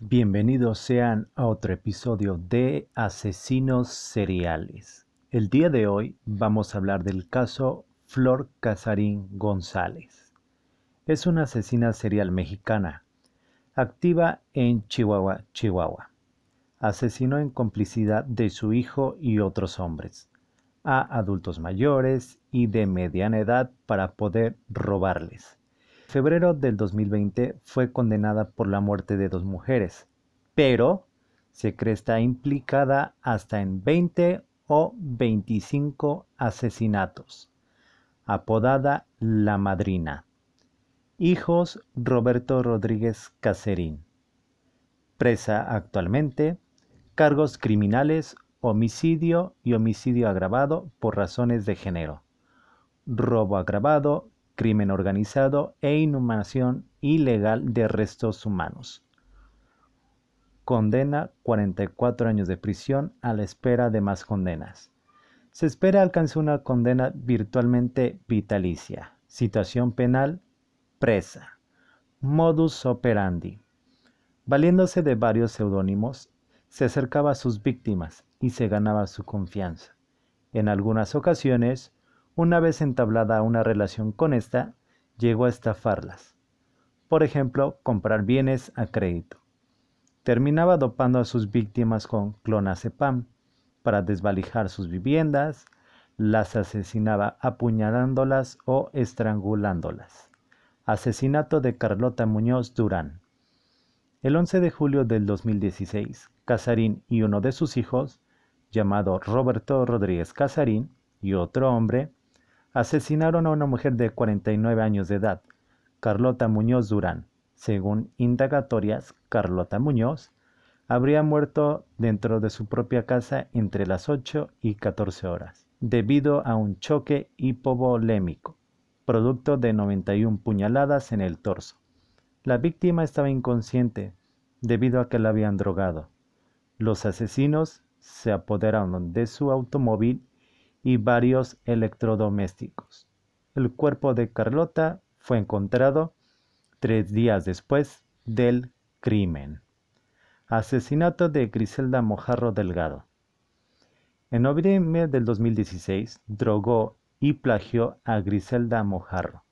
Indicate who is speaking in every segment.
Speaker 1: Bienvenidos sean a otro episodio de Asesinos Seriales. El día de hoy vamos a hablar del caso Flor Casarín González. Es una asesina serial mexicana, activa en Chihuahua, Chihuahua. Asesinó en complicidad de su hijo y otros hombres, a adultos mayores y de mediana edad para poder robarles febrero del 2020 fue condenada por la muerte de dos mujeres, pero se cree está implicada hasta en 20 o 25 asesinatos. Apodada La Madrina. Hijos Roberto Rodríguez Caserín. Presa actualmente. Cargos criminales, homicidio y homicidio agravado por razones de género. Robo agravado, crimen organizado e inhumación ilegal de restos humanos. Condena 44 años de prisión a la espera de más condenas. Se espera alcanzar una condena virtualmente vitalicia. Situación penal, presa. Modus operandi. Valiéndose de varios seudónimos, se acercaba a sus víctimas y se ganaba su confianza. En algunas ocasiones, una vez entablada una relación con esta, llegó a estafarlas. Por ejemplo, comprar bienes a crédito. Terminaba dopando a sus víctimas con clonazepam para desvalijar sus viviendas, las asesinaba apuñalándolas o estrangulándolas. Asesinato de Carlota Muñoz Durán. El 11 de julio del 2016, Casarín y uno de sus hijos, llamado Roberto Rodríguez Casarín, y otro hombre, asesinaron a una mujer de 49 años de edad, Carlota Muñoz Durán. Según indagatorias, Carlota Muñoz habría muerto dentro de su propia casa entre las 8 y 14 horas, debido a un choque hipovolémico, producto de 91 puñaladas en el torso. La víctima estaba inconsciente debido a que la habían drogado. Los asesinos se apoderaron de su automóvil y varios electrodomésticos. El cuerpo de Carlota fue encontrado tres días después del crimen. Asesinato de Griselda Mojarro Delgado. En noviembre del 2016 drogó y plagió a Griselda Mojarro.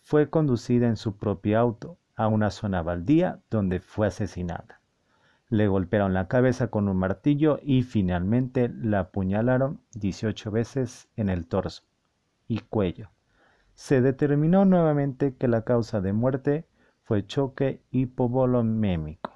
Speaker 1: Fue conducida en su propio auto a una zona baldía donde fue asesinada. Le golpearon la cabeza con un martillo y finalmente la apuñalaron 18 veces en el torso y cuello. Se determinó nuevamente que la causa de muerte fue choque hipovolemémico.